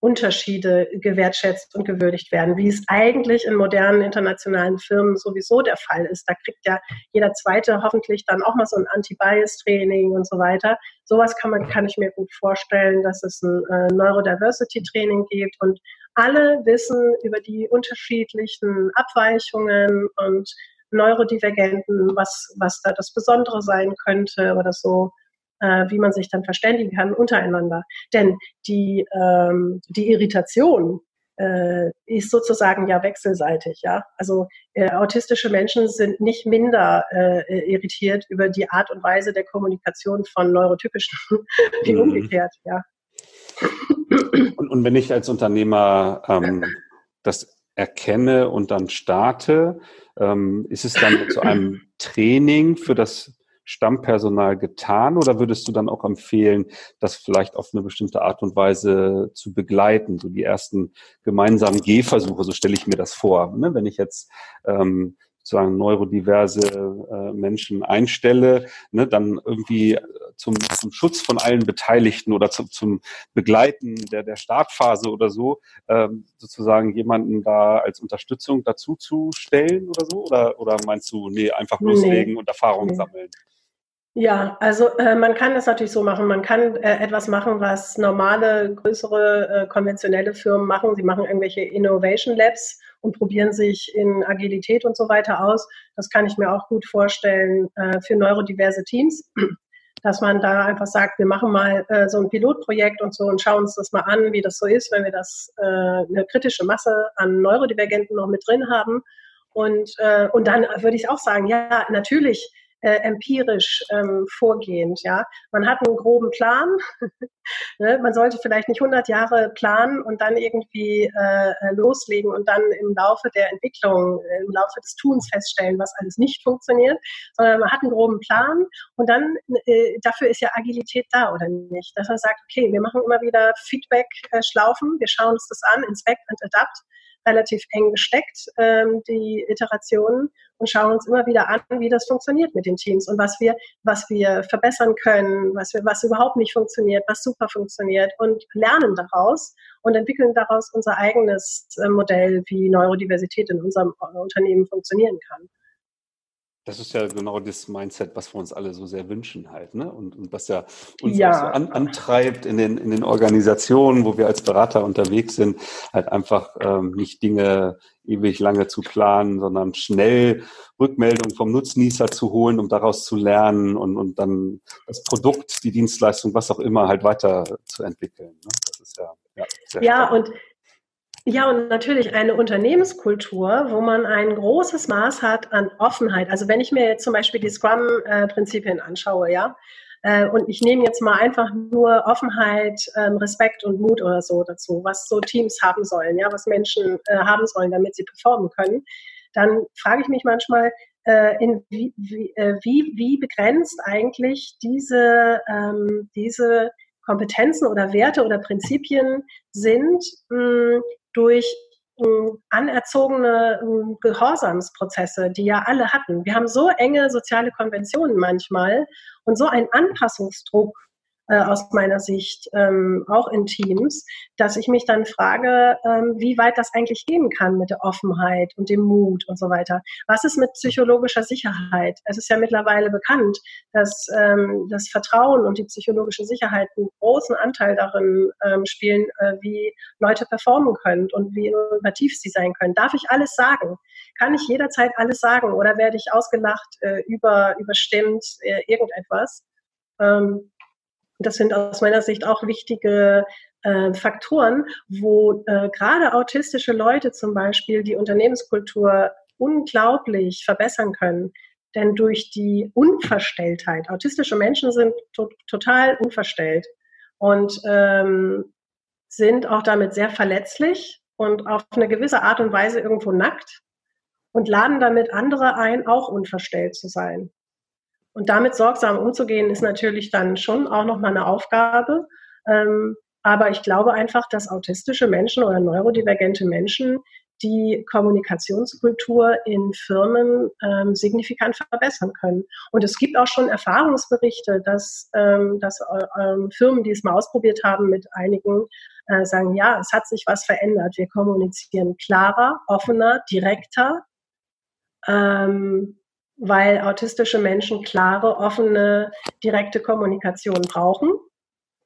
Unterschiede gewertschätzt und gewürdigt werden, wie es eigentlich in modernen internationalen Firmen sowieso der Fall ist. Da kriegt ja jeder Zweite hoffentlich dann auch mal so ein Anti-Bias-Training und so weiter. Sowas kann man, kann ich mir gut vorstellen, dass es ein äh, Neurodiversity-Training gibt und alle wissen über die unterschiedlichen Abweichungen und Neurodivergenten, was, was da das Besondere sein könnte oder so äh, wie man sich dann verständigen kann untereinander. Denn die, ähm, die Irritation äh, ist sozusagen ja wechselseitig. Ja? Also äh, autistische Menschen sind nicht minder äh, irritiert über die Art und Weise der Kommunikation von neurotypischen *laughs* wie mhm. umgekehrt. Ja. Und, und, wenn ich als Unternehmer ähm, das erkenne und dann starte, ähm, ist es dann zu einem *clears throat* Training für das Stammpersonal getan oder würdest du dann auch empfehlen, das vielleicht auf eine bestimmte Art und Weise zu begleiten, so die ersten gemeinsamen Gehversuche, so stelle ich mir das vor. Ne? Wenn ich jetzt ähm, sozusagen neurodiverse äh, Menschen einstelle, ne, dann irgendwie zum, zum Schutz von allen Beteiligten oder zum, zum Begleiten der, der Startphase oder so, ähm, sozusagen jemanden da als Unterstützung dazu zu stellen oder so? Oder, oder meinst du, nee, einfach loslegen nee. und Erfahrungen nee. sammeln? Ja, also äh, man kann das natürlich so machen. Man kann äh, etwas machen, was normale, größere, äh, konventionelle Firmen machen. Sie machen irgendwelche Innovation Labs und probieren sich in Agilität und so weiter aus. Das kann ich mir auch gut vorstellen äh, für neurodiverse Teams, dass man da einfach sagt, wir machen mal äh, so ein Pilotprojekt und so und schauen uns das mal an, wie das so ist, wenn wir das äh, eine kritische Masse an Neurodivergenten noch mit drin haben. Und, und dann würde ich auch sagen, ja, natürlich äh, empirisch ähm, vorgehend. Ja, man hat einen groben Plan. *laughs* ne? Man sollte vielleicht nicht 100 Jahre planen und dann irgendwie äh, äh, loslegen und dann im Laufe der Entwicklung, äh, im Laufe des Tuns feststellen, was alles nicht funktioniert, sondern man hat einen groben Plan und dann äh, dafür ist ja Agilität da oder nicht, dass man sagt, okay, wir machen immer wieder Feedback-Schlaufen, wir schauen uns das an, inspect and adapt relativ eng gesteckt, ähm, die Iterationen, und schauen uns immer wieder an, wie das funktioniert mit den Teams und was wir, was wir verbessern können, was, wir, was überhaupt nicht funktioniert, was super funktioniert und lernen daraus und entwickeln daraus unser eigenes äh, Modell, wie Neurodiversität in unserem Unternehmen funktionieren kann. Das ist ja genau das Mindset, was wir uns alle so sehr wünschen halt, ne? Und, und was ja uns ja. auch so an, antreibt in den, in den Organisationen, wo wir als Berater unterwegs sind, halt einfach ähm, nicht Dinge ewig lange zu planen, sondern schnell Rückmeldungen vom Nutznießer zu holen, um daraus zu lernen und, und dann das Produkt, die Dienstleistung, was auch immer, halt weiter zu entwickeln. Ne? Das ist ja, ja, ja und ja, und natürlich eine Unternehmenskultur, wo man ein großes Maß hat an Offenheit. Also wenn ich mir jetzt zum Beispiel die Scrum-Prinzipien anschaue, ja, äh, und ich nehme jetzt mal einfach nur Offenheit, ähm, Respekt und Mut oder so dazu, was so Teams haben sollen, ja, was Menschen äh, haben sollen, damit sie performen können, dann frage ich mich manchmal, äh, in wie, wie, wie, begrenzt eigentlich diese, ähm, diese Kompetenzen oder Werte oder Prinzipien sind, mh, durch ähm, anerzogene ähm, Gehorsamsprozesse, die ja alle hatten. Wir haben so enge soziale Konventionen manchmal und so einen Anpassungsdruck äh, aus meiner Sicht, ähm, auch in Teams, dass ich mich dann frage, ähm, wie weit das eigentlich gehen kann mit der Offenheit und dem Mut und so weiter. Was ist mit psychologischer Sicherheit? Es ist ja mittlerweile bekannt, dass ähm, das Vertrauen und die psychologische Sicherheit einen großen Anteil darin ähm, spielen, äh, wie Leute performen können und wie innovativ sie sein können. Darf ich alles sagen? Kann ich jederzeit alles sagen oder werde ich ausgelacht, äh, über, überstimmt, äh, irgendetwas? Ähm, das sind aus meiner Sicht auch wichtige äh, Faktoren, wo äh, gerade autistische Leute zum Beispiel die Unternehmenskultur unglaublich verbessern können. Denn durch die Unverstelltheit, autistische Menschen sind to total unverstellt und ähm, sind auch damit sehr verletzlich und auf eine gewisse Art und Weise irgendwo nackt und laden damit andere ein, auch unverstellt zu sein. Und damit sorgsam umzugehen, ist natürlich dann schon auch nochmal eine Aufgabe. Ähm, aber ich glaube einfach, dass autistische Menschen oder neurodivergente Menschen die Kommunikationskultur in Firmen ähm, signifikant verbessern können. Und es gibt auch schon Erfahrungsberichte, dass, ähm, dass äh, ähm, Firmen, die es mal ausprobiert haben mit einigen, äh, sagen, ja, es hat sich was verändert. Wir kommunizieren klarer, offener, direkter. Ähm, weil autistische Menschen klare, offene, direkte Kommunikation brauchen.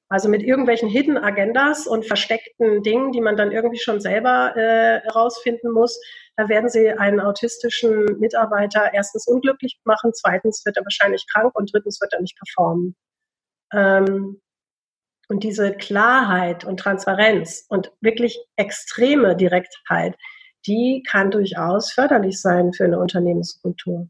Also mit irgendwelchen Hidden Agendas und versteckten Dingen, die man dann irgendwie schon selber äh, herausfinden muss, da werden sie einen autistischen Mitarbeiter erstens unglücklich machen, zweitens wird er wahrscheinlich krank und drittens wird er nicht performen. Ähm, und diese Klarheit und Transparenz und wirklich extreme Direktheit, die kann durchaus förderlich sein für eine Unternehmenskultur.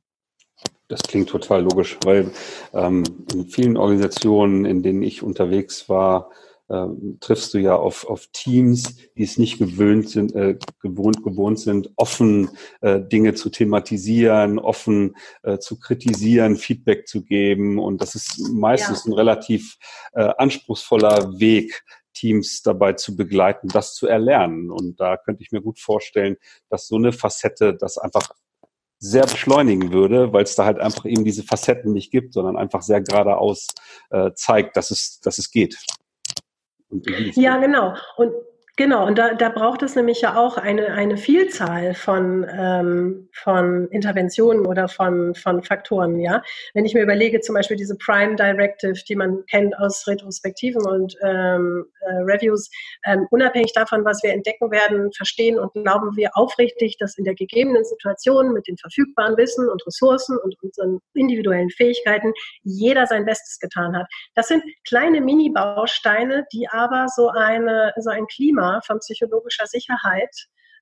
Das klingt total logisch, weil ähm, in vielen Organisationen, in denen ich unterwegs war, ähm, triffst du ja auf, auf Teams, die es nicht gewöhnt sind, äh, gewohnt, gewohnt sind, offen äh, Dinge zu thematisieren, offen äh, zu kritisieren, Feedback zu geben. Und das ist meistens ja. ein relativ äh, anspruchsvoller Weg, Teams dabei zu begleiten, das zu erlernen. Und da könnte ich mir gut vorstellen, dass so eine Facette das einfach sehr beschleunigen würde, weil es da halt einfach eben diese Facetten nicht gibt, sondern einfach sehr geradeaus äh, zeigt, dass es, dass es geht. ja, genau. Und Genau, und da, da braucht es nämlich ja auch eine, eine Vielzahl von, ähm, von Interventionen oder von, von Faktoren, ja. Wenn ich mir überlege, zum Beispiel diese Prime Directive, die man kennt aus Retrospektiven und ähm, äh, Reviews, ähm, unabhängig davon, was wir entdecken werden, verstehen und glauben wir aufrichtig, dass in der gegebenen Situation mit den verfügbaren Wissen und Ressourcen und unseren individuellen Fähigkeiten jeder sein Bestes getan hat. Das sind kleine Mini-Bausteine, die aber so eine, so ein Klima Thema von psychologischer Sicherheit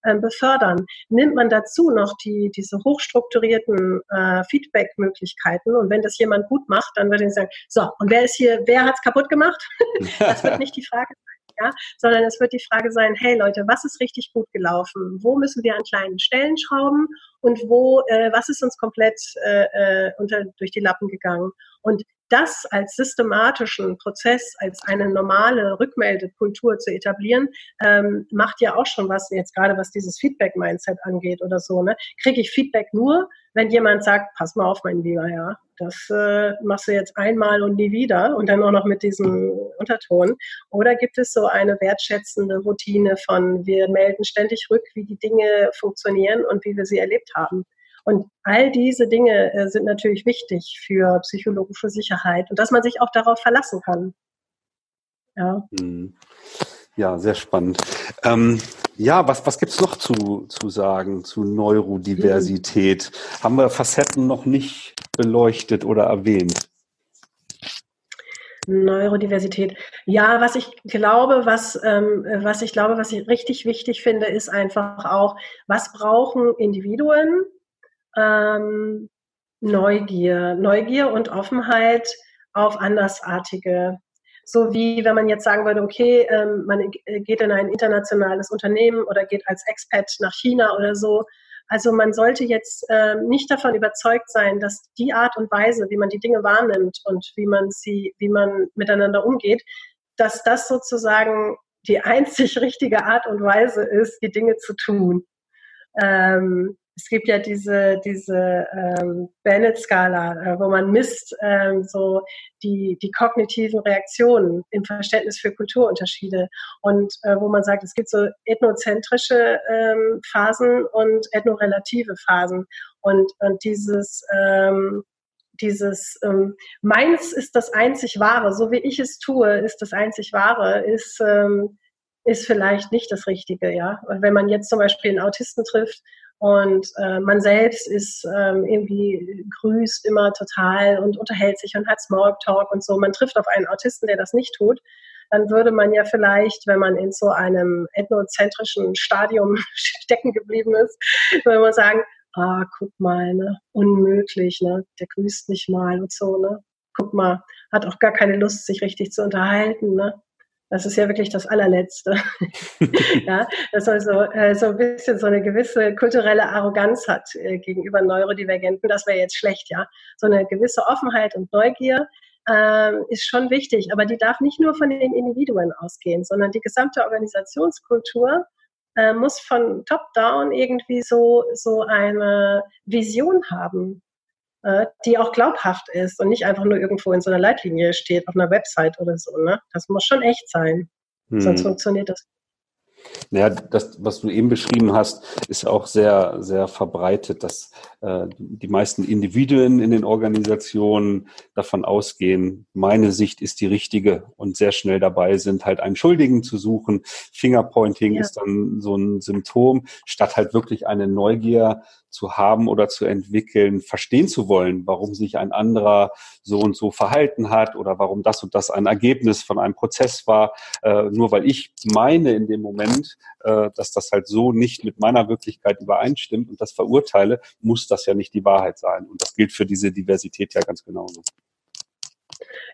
äh, befördern. Nimmt man dazu noch die, diese hochstrukturierten äh, Feedback-Möglichkeiten und wenn das jemand gut macht, dann würde ich sagen, so, und wer ist hier, wer hat es kaputt gemacht? *laughs* das wird nicht die Frage sein, ja, sondern es wird die Frage sein, hey Leute, was ist richtig gut gelaufen? Wo müssen wir an kleinen Stellen schrauben und wo, äh, was ist uns komplett äh, äh unter, durch die Lappen gegangen? Und das als systematischen Prozess, als eine normale Rückmeldekultur zu etablieren, ähm, macht ja auch schon was, jetzt gerade was dieses Feedback-Mindset angeht oder so. Ne? Kriege ich Feedback nur, wenn jemand sagt, pass mal auf, mein Lieber, ja, das äh, machst du jetzt einmal und nie wieder und dann auch noch mit diesem Unterton. Oder gibt es so eine wertschätzende Routine von, wir melden ständig rück, wie die Dinge funktionieren und wie wir sie erlebt haben? Und all diese Dinge äh, sind natürlich wichtig für psychologische Sicherheit und dass man sich auch darauf verlassen kann. Ja. Mhm. Ja, sehr spannend. Ähm, ja, was, was gibt's noch zu, zu sagen zu Neurodiversität? Mhm. Haben wir Facetten noch nicht beleuchtet oder erwähnt? Neurodiversität. Ja, was ich glaube, was, ähm, was ich glaube, was ich richtig wichtig finde, ist einfach auch, was brauchen Individuen, ähm, Neugier, Neugier und Offenheit auf Andersartige. So wie wenn man jetzt sagen würde, okay, ähm, man geht in ein internationales Unternehmen oder geht als Expat nach China oder so. Also man sollte jetzt ähm, nicht davon überzeugt sein, dass die Art und Weise, wie man die Dinge wahrnimmt und wie man sie, wie man miteinander umgeht, dass das sozusagen die *laughs* einzig richtige Art und Weise ist, die Dinge zu tun. Ähm, es gibt ja diese, diese ähm, Bennett-Skala, äh, wo man misst ähm, so die, die kognitiven Reaktionen im Verständnis für Kulturunterschiede und äh, wo man sagt, es gibt so ethnozentrische ähm, Phasen und ethnorelative Phasen und, und dieses ähm, dieses ähm, meins ist das einzig wahre, so wie ich es tue, ist das einzig wahre, ist ähm, ist vielleicht nicht das Richtige, ja. wenn man jetzt zum Beispiel einen Autisten trifft und äh, man selbst ist ähm, irgendwie grüßt immer total und unterhält sich und hat Smalltalk und so. Man trifft auf einen Autisten, der das nicht tut. Dann würde man ja vielleicht, wenn man in so einem ethnozentrischen Stadium *laughs* stecken geblieben ist, würde man sagen, ah, guck mal, ne, unmöglich, ne, der grüßt nicht mal und so, ne. Guck mal, hat auch gar keine Lust, sich richtig zu unterhalten, ne. Das ist ja wirklich das allerletzte. *laughs* *laughs* ja, dass also äh, so ein bisschen so eine gewisse kulturelle Arroganz hat äh, gegenüber Neurodivergenten. Das wäre jetzt schlecht, ja. So eine gewisse Offenheit und Neugier äh, ist schon wichtig, aber die darf nicht nur von den Individuen ausgehen, sondern die gesamte Organisationskultur äh, muss von top-down irgendwie so, so eine Vision haben die auch glaubhaft ist und nicht einfach nur irgendwo in so einer Leitlinie steht, auf einer Website oder so. Ne? Das muss schon echt sein. Hm. Sonst funktioniert das naja, das, was du eben beschrieben hast, ist auch sehr, sehr verbreitet, dass äh, die meisten Individuen in den Organisationen davon ausgehen, meine Sicht ist die richtige und sehr schnell dabei sind, halt einen Schuldigen zu suchen. Fingerpointing ja. ist dann so ein Symptom, statt halt wirklich eine Neugier zu haben oder zu entwickeln, verstehen zu wollen, warum sich ein anderer so und so verhalten hat oder warum das und das ein Ergebnis von einem Prozess war. Äh, nur weil ich meine in dem Moment, äh, dass das halt so nicht mit meiner Wirklichkeit übereinstimmt und das verurteile, muss das ja nicht die Wahrheit sein. Und das gilt für diese Diversität ja ganz genauso.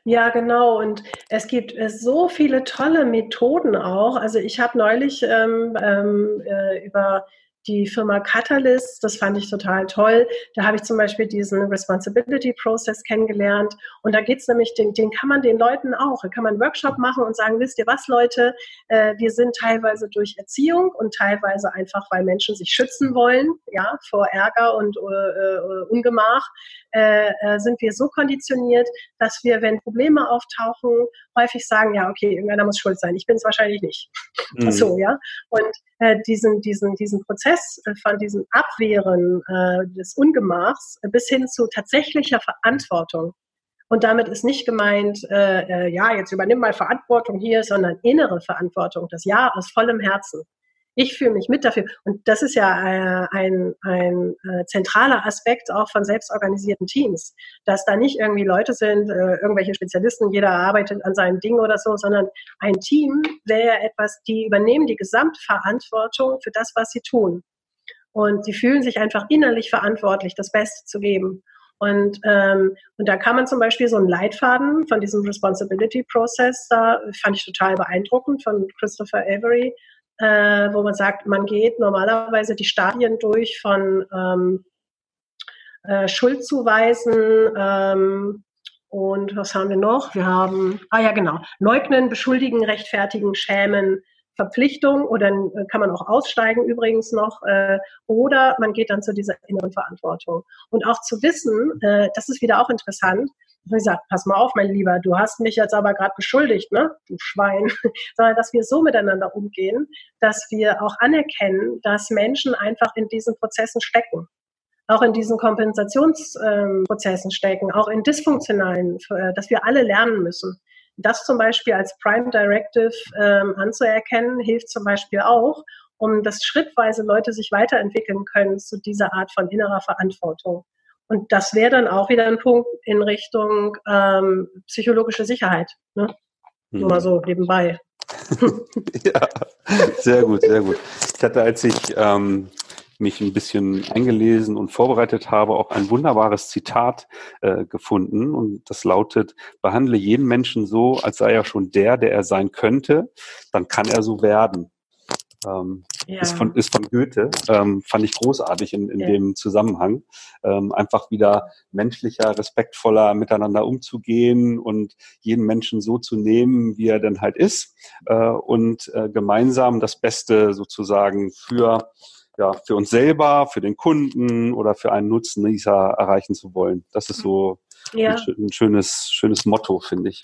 Ja, genau. Und es gibt äh, so viele tolle Methoden auch. Also ich habe neulich ähm, ähm, äh, über die Firma Catalyst, das fand ich total toll. Da habe ich zum Beispiel diesen Responsibility Process kennengelernt. Und da geht es nämlich, den, den kann man den Leuten auch, da kann man einen Workshop machen und sagen, wisst ihr was, Leute, äh, wir sind teilweise durch Erziehung und teilweise einfach, weil Menschen sich schützen wollen, ja, vor Ärger und äh, äh Ungemach, äh, äh, sind wir so konditioniert, dass wir, wenn Probleme auftauchen, häufig sagen, ja, okay, irgendeiner muss schuld sein. Ich bin es wahrscheinlich nicht. Mhm. So, ja. Und äh, diesen, diesen, diesen Prozess äh, von diesem Abwehren äh, des Ungemachs bis hin zu tatsächlicher Verantwortung. Und damit ist nicht gemeint, äh, äh, ja, jetzt übernimm mal Verantwortung hier, sondern innere Verantwortung, das Ja aus vollem Herzen ich fühle mich mit dafür. Und das ist ja äh, ein, ein äh, zentraler Aspekt auch von selbstorganisierten Teams, dass da nicht irgendwie Leute sind, äh, irgendwelche Spezialisten, jeder arbeitet an seinem Ding oder so, sondern ein Team wäre etwas, die übernehmen die Gesamtverantwortung für das, was sie tun. Und sie fühlen sich einfach innerlich verantwortlich, das Beste zu geben. Und, ähm, und da kann man zum Beispiel so einen Leitfaden von diesem Responsibility Process, da fand ich total beeindruckend von Christopher Avery, äh, wo man sagt, man geht normalerweise die Stadien durch von ähm, äh, Schuldzuweisen ähm, und was haben wir noch? Wir haben, ah ja genau, leugnen, beschuldigen, rechtfertigen, schämen, Verpflichtung oder äh, kann man auch aussteigen übrigens noch äh, oder man geht dann zu dieser inneren Verantwortung. Und auch zu wissen, äh, das ist wieder auch interessant, ich gesagt, pass mal auf, mein Lieber, du hast mich jetzt aber gerade beschuldigt, ne, du Schwein, *laughs* sondern dass wir so miteinander umgehen, dass wir auch anerkennen, dass Menschen einfach in diesen Prozessen stecken, auch in diesen Kompensationsprozessen ähm, stecken, auch in dysfunktionalen, äh, dass wir alle lernen müssen. Das zum Beispiel als Prime Directive ähm, anzuerkennen, hilft zum Beispiel auch, um dass schrittweise Leute sich weiterentwickeln können zu dieser Art von innerer Verantwortung. Und das wäre dann auch wieder ein Punkt in Richtung ähm, psychologische Sicherheit. Ne? Hm. Nur mal so nebenbei. *laughs* ja, sehr gut, sehr gut. Ich hatte, als ich ähm, mich ein bisschen eingelesen und vorbereitet habe, auch ein wunderbares Zitat äh, gefunden. Und das lautet, behandle jeden Menschen so, als sei er schon der, der er sein könnte, dann kann er so werden. Ähm, ja. ist, von, ist von Goethe, ähm, fand ich großartig in, in ja. dem Zusammenhang. Ähm, einfach wieder menschlicher, respektvoller miteinander umzugehen und jeden Menschen so zu nehmen, wie er denn halt ist äh, und äh, gemeinsam das Beste sozusagen für ja, für uns selber, für den Kunden oder für einen Nutznießer erreichen zu wollen. Das ist so ja. ein, ein schönes, schönes Motto, finde ich.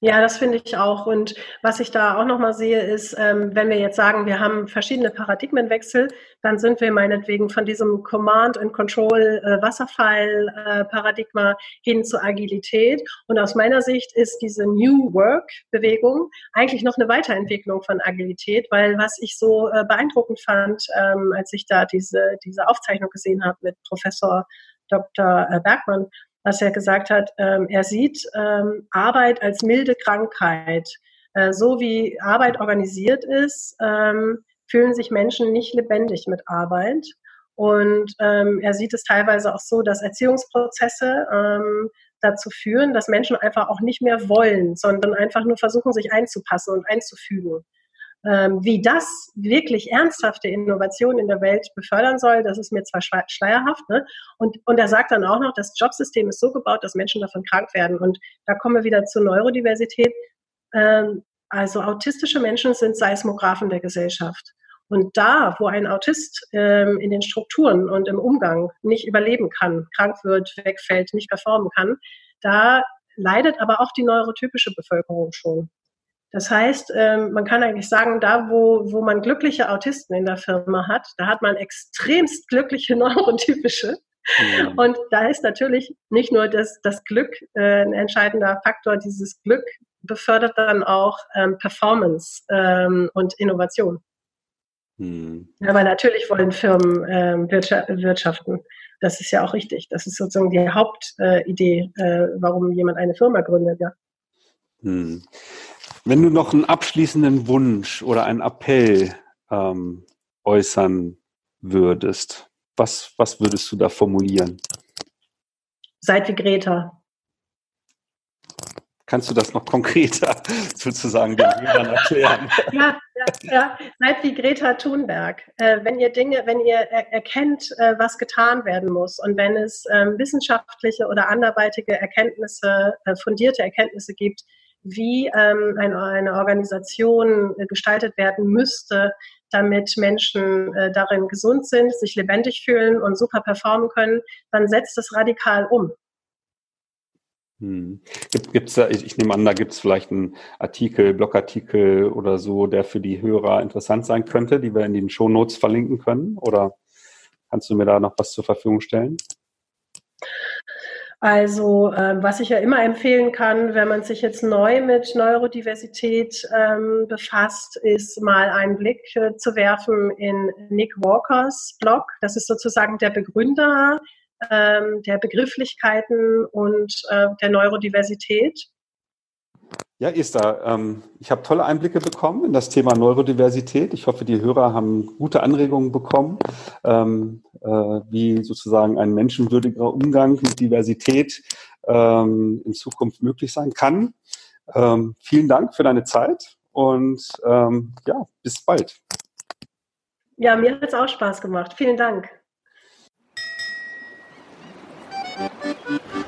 Ja, das finde ich auch. Und was ich da auch nochmal sehe, ist, ähm, wenn wir jetzt sagen, wir haben verschiedene Paradigmenwechsel, dann sind wir meinetwegen von diesem Command and Control äh, Wasserfall äh, Paradigma hin zur Agilität. Und aus meiner Sicht ist diese New Work Bewegung eigentlich noch eine Weiterentwicklung von Agilität, weil was ich so äh, beeindruckend fand, ähm, als ich da diese, diese Aufzeichnung gesehen habe mit Professor Dr. Äh, Bergmann, was er gesagt hat, ähm, er sieht ähm, Arbeit als milde Krankheit. Äh, so wie Arbeit organisiert ist, ähm, fühlen sich Menschen nicht lebendig mit Arbeit. Und ähm, er sieht es teilweise auch so, dass Erziehungsprozesse ähm, dazu führen, dass Menschen einfach auch nicht mehr wollen, sondern einfach nur versuchen, sich einzupassen und einzufügen. Ähm, wie das wirklich ernsthafte Innovation in der Welt befördern soll, das ist mir zwar schleierhaft. Ne? Und, und er sagt dann auch noch, das Jobsystem ist so gebaut, dass Menschen davon krank werden. Und da kommen wir wieder zur Neurodiversität. Ähm, also autistische Menschen sind Seismographen der Gesellschaft. Und da, wo ein Autist ähm, in den Strukturen und im Umgang nicht überleben kann, krank wird, wegfällt, nicht performen kann, da leidet aber auch die neurotypische Bevölkerung schon. Das heißt, ähm, man kann eigentlich sagen, da wo, wo man glückliche Autisten in der Firma hat, da hat man extremst glückliche *laughs* neurotypische. Ja. Und da ist natürlich nicht nur das, das Glück äh, ein entscheidender Faktor, dieses Glück befördert dann auch ähm, Performance ähm, und Innovation. Hm. Aber natürlich wollen Firmen ähm, wirtschaften. Das ist ja auch richtig. Das ist sozusagen die Hauptidee, äh, äh, warum jemand eine Firma gründet. Ja. Hm. Wenn du noch einen abschließenden Wunsch oder einen Appell ähm, äußern würdest, was, was würdest du da formulieren? Seid wie Greta. Kannst du das noch konkreter *laughs* sozusagen den Hörern erklären? ja, ja, ja, seid wie Greta Thunberg. Äh, wenn ihr Dinge, wenn ihr er erkennt, äh, was getan werden muss und wenn es äh, wissenschaftliche oder anderweitige Erkenntnisse, äh, fundierte Erkenntnisse gibt, wie ähm, eine, eine, Organisation äh, gestaltet werden müsste, damit Menschen äh, darin gesund sind, sich lebendig fühlen und super performen können, dann setzt es radikal um. Hm. Gibt, es da, ich, ich, nehme an, da gibt es vielleicht einen Artikel, Blogartikel oder so, der für die Hörer interessant sein könnte, die wir in den Shownotes verlinken können? Oder kannst du mir da noch was zur Verfügung stellen? Also äh, was ich ja immer empfehlen kann, wenn man sich jetzt neu mit Neurodiversität ähm, befasst, ist mal einen Blick äh, zu werfen in Nick Walkers Blog. Das ist sozusagen der Begründer ähm, der Begrifflichkeiten und äh, der Neurodiversität. Ja, Esther, ähm, ich habe tolle Einblicke bekommen in das Thema Neurodiversität. Ich hoffe, die Hörer haben gute Anregungen bekommen, ähm, äh, wie sozusagen ein menschenwürdiger Umgang mit Diversität ähm, in Zukunft möglich sein kann. Vielen Dank für deine Zeit und ja, bis bald. Ja, mir hat es auch Spaß gemacht. Vielen Dank.